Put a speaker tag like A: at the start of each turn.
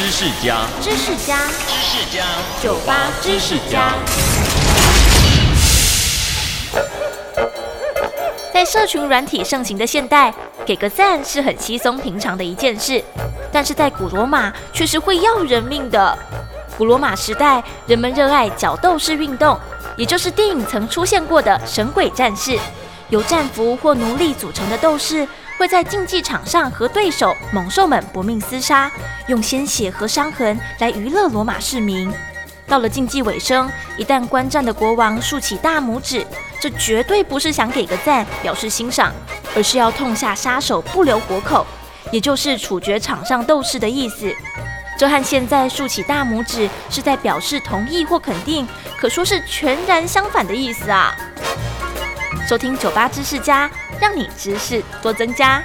A: 知识家，
B: 知识家，
A: 知识家，
B: 酒吧知识家。在社群软体盛行的现代，给个赞是很稀松平常的一件事，但是在古罗马却是会要人命的。古罗马时代，人们热爱角斗士运动，也就是电影曾出现过的神鬼战士，由战俘或奴隶组成的斗士，会在竞技场上和对手猛兽们搏命厮杀，用鲜血和伤痕来娱乐罗马市民。到了竞技尾声，一旦观战的国王竖起大拇指，这绝对不是想给个赞表示欣赏，而是要痛下杀手不留活口，也就是处决场上斗士的意思。这和现在竖起大拇指是在表示同意或肯定，可说是全然相反的意思啊！收听酒吧知识家，让你知识多增加。